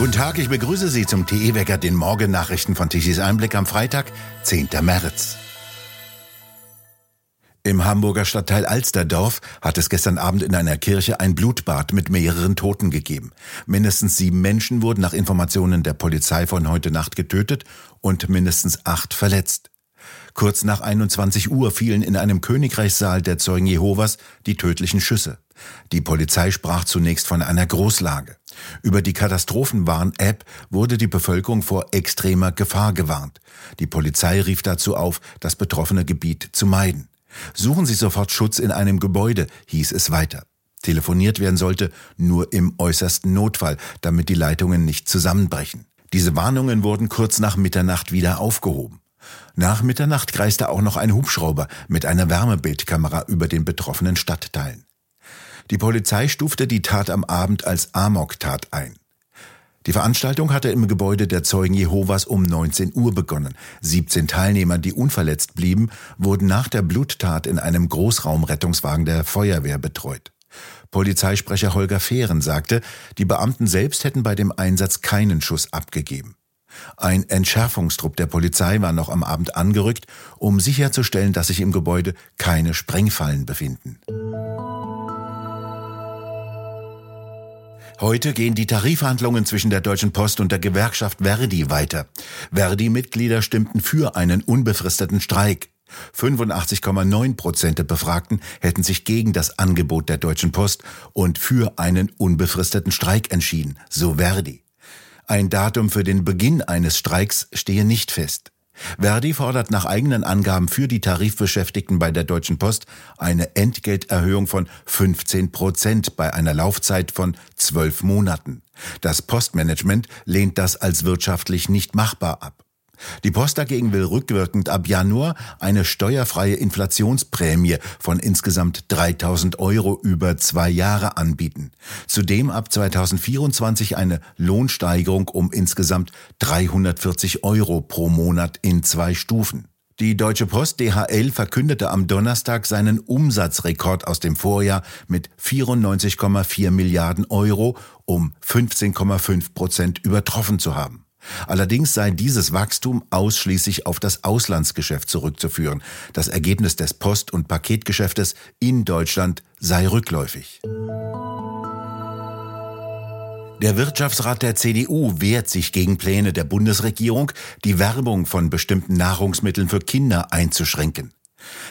Guten Tag, ich begrüße Sie zum TE-Wecker, den Morgennachrichten von Tichys Einblick am Freitag, 10. März. Im Hamburger Stadtteil Alsterdorf hat es gestern Abend in einer Kirche ein Blutbad mit mehreren Toten gegeben. Mindestens sieben Menschen wurden nach Informationen der Polizei von heute Nacht getötet und mindestens acht verletzt. Kurz nach 21 Uhr fielen in einem Königreichssaal der Zeugen Jehovas die tödlichen Schüsse. Die Polizei sprach zunächst von einer Großlage. Über die Katastrophenwarn-App wurde die Bevölkerung vor extremer Gefahr gewarnt. Die Polizei rief dazu auf, das betroffene Gebiet zu meiden. Suchen Sie sofort Schutz in einem Gebäude, hieß es weiter. Telefoniert werden sollte nur im äußersten Notfall, damit die Leitungen nicht zusammenbrechen. Diese Warnungen wurden kurz nach Mitternacht wieder aufgehoben. Nach Mitternacht kreiste auch noch ein Hubschrauber mit einer Wärmebildkamera über den betroffenen Stadtteilen. Die Polizei stufte die Tat am Abend als Amok-Tat ein. Die Veranstaltung hatte im Gebäude der Zeugen Jehovas um 19 Uhr begonnen. 17 Teilnehmer, die unverletzt blieben, wurden nach der Bluttat in einem Großraumrettungswagen der Feuerwehr betreut. Polizeisprecher Holger Fehren sagte, die Beamten selbst hätten bei dem Einsatz keinen Schuss abgegeben. Ein Entschärfungstrupp der Polizei war noch am Abend angerückt, um sicherzustellen, dass sich im Gebäude keine Sprengfallen befinden. Heute gehen die Tarifverhandlungen zwischen der Deutschen Post und der Gewerkschaft Verdi weiter. Verdi-Mitglieder stimmten für einen unbefristeten Streik. 85,9 Prozent der Befragten hätten sich gegen das Angebot der Deutschen Post und für einen unbefristeten Streik entschieden, so Verdi. Ein Datum für den Beginn eines Streiks stehe nicht fest. Verdi fordert nach eigenen Angaben für die Tarifbeschäftigten bei der Deutschen Post eine Entgelterhöhung von 15 Prozent bei einer Laufzeit von zwölf Monaten. Das Postmanagement lehnt das als wirtschaftlich nicht machbar ab. Die Post dagegen will rückwirkend ab Januar eine steuerfreie Inflationsprämie von insgesamt 3000 Euro über zwei Jahre anbieten. Zudem ab 2024 eine Lohnsteigerung um insgesamt 340 Euro pro Monat in zwei Stufen. Die Deutsche Post DHL verkündete am Donnerstag seinen Umsatzrekord aus dem Vorjahr mit 94,4 Milliarden Euro um 15,5 Prozent übertroffen zu haben. Allerdings sei dieses Wachstum ausschließlich auf das Auslandsgeschäft zurückzuführen. Das Ergebnis des Post- und Paketgeschäftes in Deutschland sei rückläufig. Der Wirtschaftsrat der CDU wehrt sich gegen Pläne der Bundesregierung, die Werbung von bestimmten Nahrungsmitteln für Kinder einzuschränken.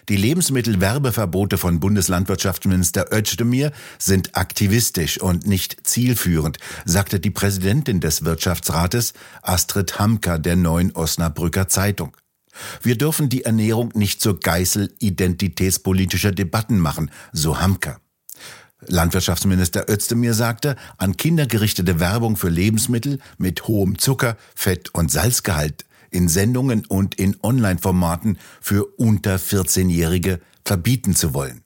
Die Lebensmittelwerbeverbote von Bundeslandwirtschaftsminister Özdemir sind aktivistisch und nicht zielführend, sagte die Präsidentin des Wirtschaftsrates Astrid Hamka der neuen Osnabrücker Zeitung. Wir dürfen die Ernährung nicht zur Geißel identitätspolitischer Debatten machen, so Hamka. Landwirtschaftsminister Özdemir sagte, an Kinder gerichtete Werbung für Lebensmittel mit hohem Zucker, Fett und Salzgehalt in Sendungen und in Online-Formaten für unter 14-Jährige verbieten zu wollen.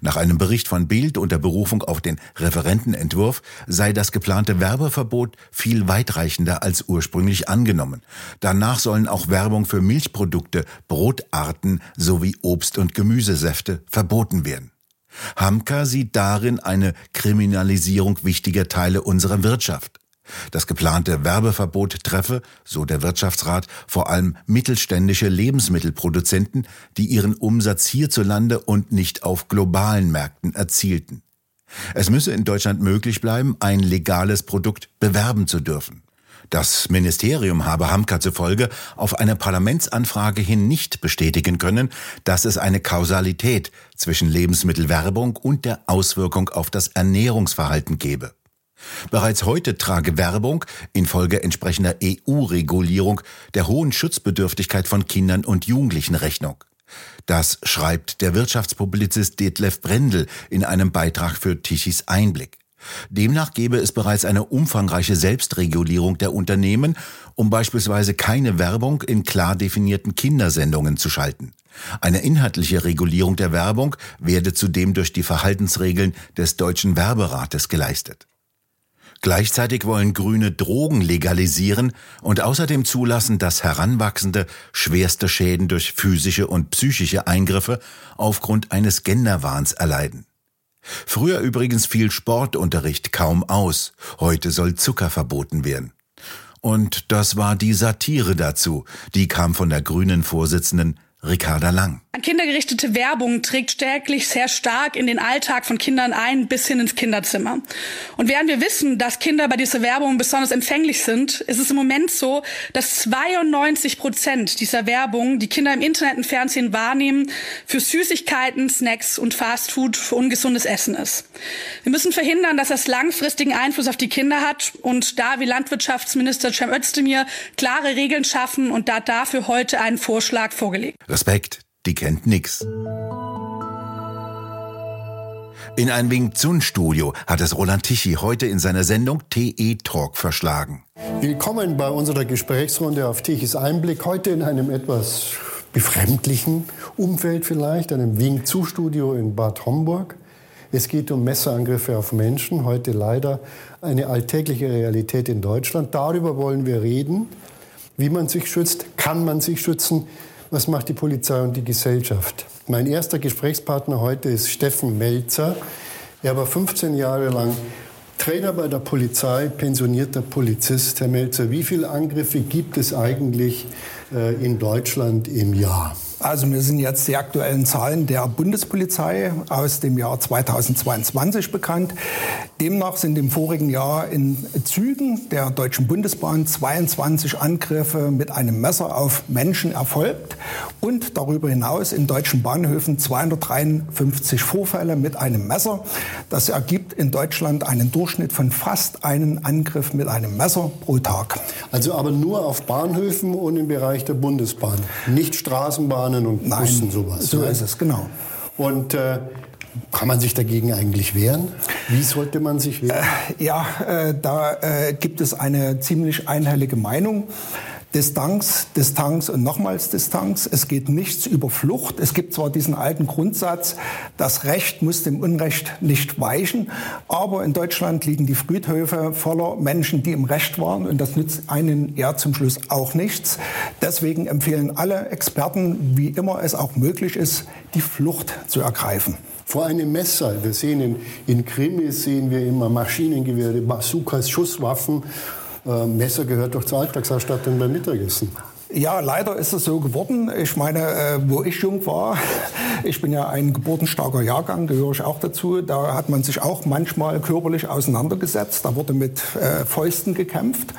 Nach einem Bericht von Bild unter Berufung auf den Referentenentwurf sei das geplante Werbeverbot viel weitreichender als ursprünglich angenommen. Danach sollen auch Werbung für Milchprodukte, Brotarten sowie Obst- und Gemüsesäfte verboten werden. Hamka sieht darin eine Kriminalisierung wichtiger Teile unserer Wirtschaft. Das geplante Werbeverbot treffe, so der Wirtschaftsrat, vor allem mittelständische Lebensmittelproduzenten, die ihren Umsatz hierzulande und nicht auf globalen Märkten erzielten. Es müsse in Deutschland möglich bleiben, ein legales Produkt bewerben zu dürfen. Das Ministerium habe Hamka zufolge auf eine Parlamentsanfrage hin nicht bestätigen können, dass es eine Kausalität zwischen Lebensmittelwerbung und der Auswirkung auf das Ernährungsverhalten gebe. Bereits heute trage Werbung infolge entsprechender EU-Regulierung der hohen Schutzbedürftigkeit von Kindern und Jugendlichen Rechnung. Das schreibt der Wirtschaftspublizist Detlef Brendel in einem Beitrag für Tichys Einblick. Demnach gäbe es bereits eine umfangreiche Selbstregulierung der Unternehmen, um beispielsweise keine Werbung in klar definierten Kindersendungen zu schalten. Eine inhaltliche Regulierung der Werbung werde zudem durch die Verhaltensregeln des Deutschen Werberates geleistet. Gleichzeitig wollen Grüne Drogen legalisieren und außerdem zulassen, dass Heranwachsende schwerste Schäden durch physische und psychische Eingriffe aufgrund eines Genderwahns erleiden. Früher übrigens fiel Sportunterricht kaum aus. Heute soll Zucker verboten werden. Und das war die Satire dazu. Die kam von der grünen Vorsitzenden Ricarda Lang. An kindergerichtete Werbung trägt stärklich sehr stark in den Alltag von Kindern ein, bis hin ins Kinderzimmer. Und während wir wissen, dass Kinder bei dieser Werbung besonders empfänglich sind, ist es im Moment so, dass 92 Prozent dieser Werbung, die Kinder im Internet und Fernsehen wahrnehmen, für Süßigkeiten, Snacks und Fastfood für ungesundes Essen ist. Wir müssen verhindern, dass das langfristigen Einfluss auf die Kinder hat und da wie Landwirtschaftsminister Cem Özdemir klare Regeln schaffen und da dafür heute einen Vorschlag vorgelegt. Respekt, die kennt nix. In ein Wing Chun Studio hat es Roland Tichy heute in seiner Sendung TE Talk verschlagen. Willkommen bei unserer Gesprächsrunde auf Tichys Einblick. Heute in einem etwas befremdlichen Umfeld vielleicht, einem Wing Zu Studio in Bad Homburg. Es geht um Messerangriffe auf Menschen, heute leider eine alltägliche Realität in Deutschland. Darüber wollen wir reden. Wie man sich schützt, kann man sich schützen, was macht die Polizei und die Gesellschaft? Mein erster Gesprächspartner heute ist Steffen Melzer. Er war 15 Jahre lang Trainer bei der Polizei, pensionierter Polizist. Herr Melzer, wie viele Angriffe gibt es eigentlich äh, in Deutschland im Jahr? Also mir sind jetzt die aktuellen Zahlen der Bundespolizei aus dem Jahr 2022 bekannt. Demnach sind im vorigen Jahr in Zügen der Deutschen Bundesbahn 22 Angriffe mit einem Messer auf Menschen erfolgt und darüber hinaus in deutschen Bahnhöfen 253 Vorfälle mit einem Messer. Das ergibt in Deutschland einen Durchschnitt von fast einen Angriff mit einem Messer pro Tag. Also aber nur auf Bahnhöfen und im Bereich der Bundesbahn, nicht Straßenbahnen Bahnen und Nein, Bussen sowas. So ne? ist es, genau. Und äh, kann man sich dagegen eigentlich wehren? Wie sollte man sich wehren? Äh, ja, äh, da äh, gibt es eine ziemlich einhellige Meinung. Distanz, Distanz und nochmals Distanz. Es geht nichts über Flucht. Es gibt zwar diesen alten Grundsatz, das Recht muss dem Unrecht nicht weichen, aber in Deutschland liegen die Friedhöfe voller Menschen, die im Recht waren und das nützt einen ja zum Schluss auch nichts. Deswegen empfehlen alle Experten, wie immer es auch möglich ist, die Flucht zu ergreifen. Vor einem Messer. Wir sehen in, in Krimis sehen wir immer Maschinengewehre, Bazookas, Schusswaffen. Äh, Messer gehört doch zur Alltagsausstattung beim Mittagessen. Ja, leider ist es so geworden. Ich meine, äh, wo ich jung war, ich bin ja ein geburtenstarker Jahrgang, gehöre ich auch dazu, da hat man sich auch manchmal körperlich auseinandergesetzt. Da wurde mit äh, Fäusten gekämpft.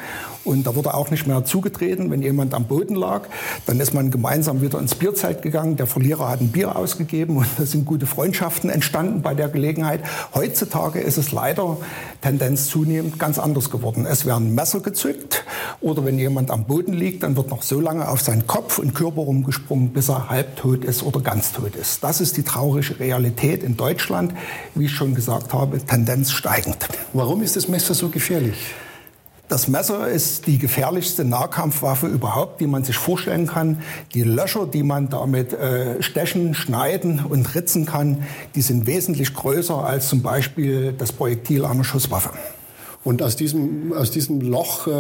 Und da wurde auch nicht mehr zugetreten, wenn jemand am Boden lag. Dann ist man gemeinsam wieder ins Bierzelt gegangen. Der Verlierer hat ein Bier ausgegeben und da sind gute Freundschaften entstanden bei der Gelegenheit. Heutzutage ist es leider Tendenz zunehmend ganz anders geworden. Es werden Messer gezückt oder wenn jemand am Boden liegt, dann wird noch so lange auf seinen Kopf und Körper rumgesprungen, bis er halbtot ist oder ganz tot ist. Das ist die traurige Realität in Deutschland. Wie ich schon gesagt habe, Tendenz steigend. Warum ist das Messer so gefährlich? Das Messer ist die gefährlichste Nahkampfwaffe überhaupt, die man sich vorstellen kann. Die Löcher, die man damit äh, stechen, schneiden und ritzen kann, die sind wesentlich größer als zum Beispiel das Projektil einer Schusswaffe. Und aus diesem, aus diesem Loch, äh,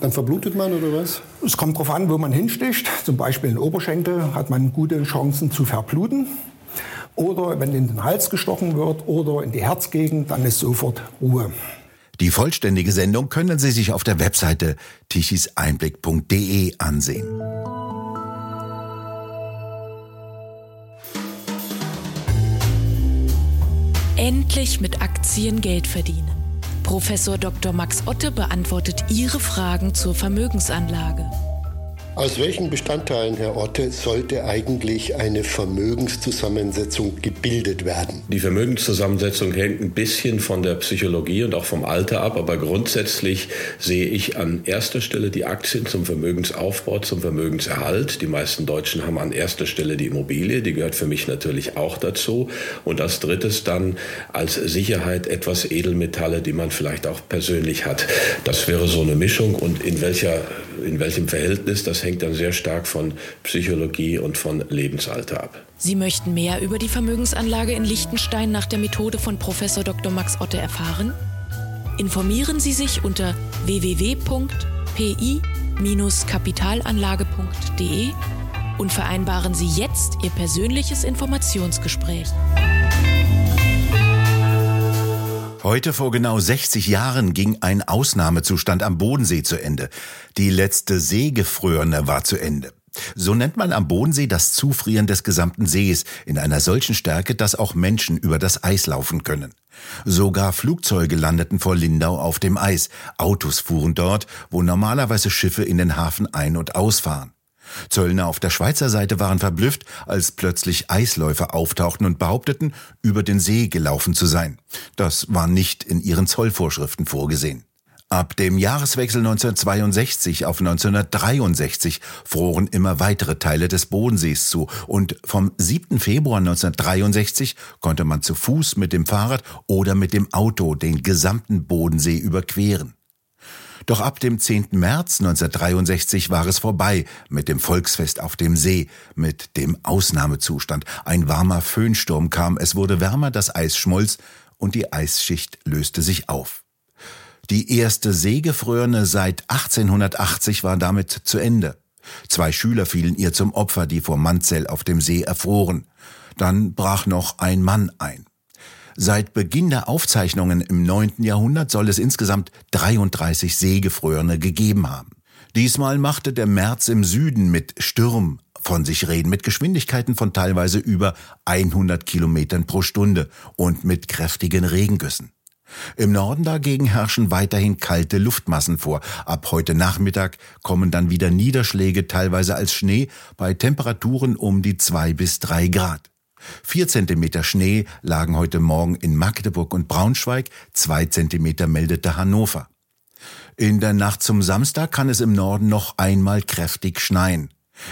dann verblutet man oder was? Es kommt darauf an, wo man hinsticht. Zum Beispiel in Oberschenkel hat man gute Chancen zu verbluten. Oder wenn in den Hals gestochen wird oder in die Herzgegend, dann ist sofort Ruhe. Die vollständige Sendung können Sie sich auf der Webseite tichiseinblick.de ansehen. Endlich mit Aktien Geld verdienen. Professor Dr. Max Otte beantwortet Ihre Fragen zur Vermögensanlage. Aus welchen Bestandteilen, Herr Otte, sollte eigentlich eine Vermögenszusammensetzung gebildet werden? Die Vermögenszusammensetzung hängt ein bisschen von der Psychologie und auch vom Alter ab, aber grundsätzlich sehe ich an erster Stelle die Aktien zum Vermögensaufbau, zum Vermögenserhalt. Die meisten Deutschen haben an erster Stelle die Immobilie, die gehört für mich natürlich auch dazu. Und als drittes dann als Sicherheit etwas Edelmetalle, die man vielleicht auch persönlich hat. Das wäre so eine Mischung und in welcher in welchem Verhältnis, das hängt dann sehr stark von Psychologie und von Lebensalter ab. Sie möchten mehr über die Vermögensanlage in Liechtenstein nach der Methode von Professor Dr. Max Otte erfahren? Informieren Sie sich unter www.pi-kapitalanlage.de und vereinbaren Sie jetzt Ihr persönliches Informationsgespräch. Heute vor genau 60 Jahren ging ein Ausnahmezustand am Bodensee zu Ende. Die letzte Seegefrorene war zu Ende. So nennt man am Bodensee das Zufrieren des gesamten Sees in einer solchen Stärke, dass auch Menschen über das Eis laufen können. Sogar Flugzeuge landeten vor Lindau auf dem Eis. Autos fuhren dort, wo normalerweise Schiffe in den Hafen ein- und ausfahren. Zöllner auf der Schweizer Seite waren verblüfft, als plötzlich Eisläufer auftauchten und behaupteten, über den See gelaufen zu sein. Das war nicht in ihren Zollvorschriften vorgesehen. Ab dem Jahreswechsel 1962 auf 1963 froren immer weitere Teile des Bodensees zu und vom 7. Februar 1963 konnte man zu Fuß mit dem Fahrrad oder mit dem Auto den gesamten Bodensee überqueren. Doch ab dem 10. März 1963 war es vorbei mit dem Volksfest auf dem See, mit dem Ausnahmezustand. Ein warmer Föhnsturm kam, es wurde wärmer, das Eis schmolz und die Eisschicht löste sich auf. Die erste Seegefrorene seit 1880 war damit zu Ende. Zwei Schüler fielen ihr zum Opfer, die vor Manzell auf dem See erfroren. Dann brach noch ein Mann ein. Seit Beginn der Aufzeichnungen im 9. Jahrhundert soll es insgesamt 33 Seegefrorene gegeben haben. Diesmal machte der März im Süden mit Sturm von sich reden, mit Geschwindigkeiten von teilweise über 100 Kilometern pro Stunde und mit kräftigen Regengüssen. Im Norden dagegen herrschen weiterhin kalte Luftmassen vor. Ab heute Nachmittag kommen dann wieder Niederschläge, teilweise als Schnee, bei Temperaturen um die zwei bis drei Grad. Vier Zentimeter Schnee lagen heute Morgen in Magdeburg und Braunschweig, zwei Zentimeter meldete Hannover. In der Nacht zum Samstag kann es im Norden noch einmal kräftig schneien.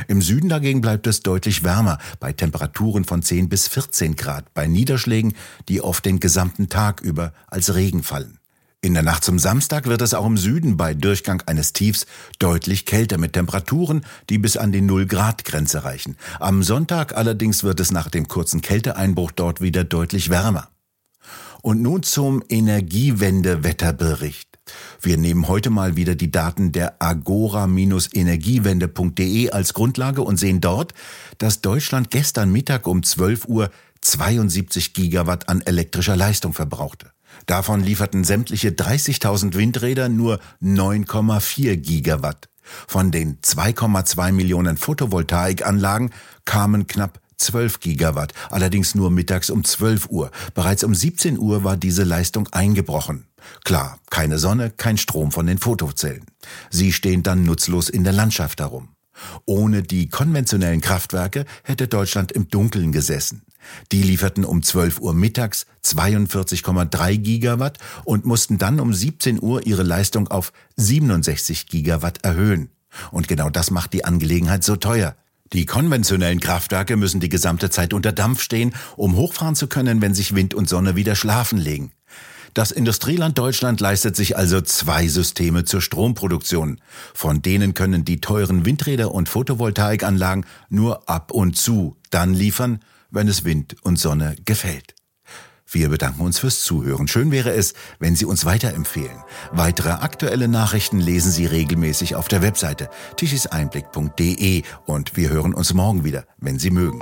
Im Süden dagegen bleibt es deutlich wärmer, bei Temperaturen von 10 bis 14 Grad, bei Niederschlägen, die oft den gesamten Tag über als Regen fallen. In der Nacht zum Samstag wird es auch im Süden bei Durchgang eines Tiefs deutlich kälter mit Temperaturen, die bis an die Null-Grad-Grenze reichen. Am Sonntag allerdings wird es nach dem kurzen Kälteeinbruch dort wieder deutlich wärmer. Und nun zum Energiewende-Wetterbericht. Wir nehmen heute mal wieder die Daten der agora-energiewende.de als Grundlage und sehen dort, dass Deutschland gestern Mittag um 12 Uhr 72 Gigawatt an elektrischer Leistung verbrauchte. Davon lieferten sämtliche 30.000 Windräder nur 9,4 Gigawatt. Von den 2,2 Millionen Photovoltaikanlagen kamen knapp 12 Gigawatt, allerdings nur mittags um 12 Uhr. Bereits um 17 Uhr war diese Leistung eingebrochen. Klar, keine Sonne, kein Strom von den Fotozellen. Sie stehen dann nutzlos in der Landschaft herum. Ohne die konventionellen Kraftwerke hätte Deutschland im Dunkeln gesessen. Die lieferten um 12 Uhr mittags 42,3 Gigawatt und mussten dann um 17 Uhr ihre Leistung auf 67 Gigawatt erhöhen. Und genau das macht die Angelegenheit so teuer. Die konventionellen Kraftwerke müssen die gesamte Zeit unter Dampf stehen, um hochfahren zu können, wenn sich Wind und Sonne wieder schlafen legen. Das Industrieland Deutschland leistet sich also zwei Systeme zur Stromproduktion. Von denen können die teuren Windräder und Photovoltaikanlagen nur ab und zu dann liefern, wenn es Wind und Sonne gefällt. Wir bedanken uns fürs Zuhören. Schön wäre es, wenn Sie uns weiterempfehlen. Weitere aktuelle Nachrichten lesen Sie regelmäßig auf der Webseite tischiseinblick.de und wir hören uns morgen wieder, wenn Sie mögen.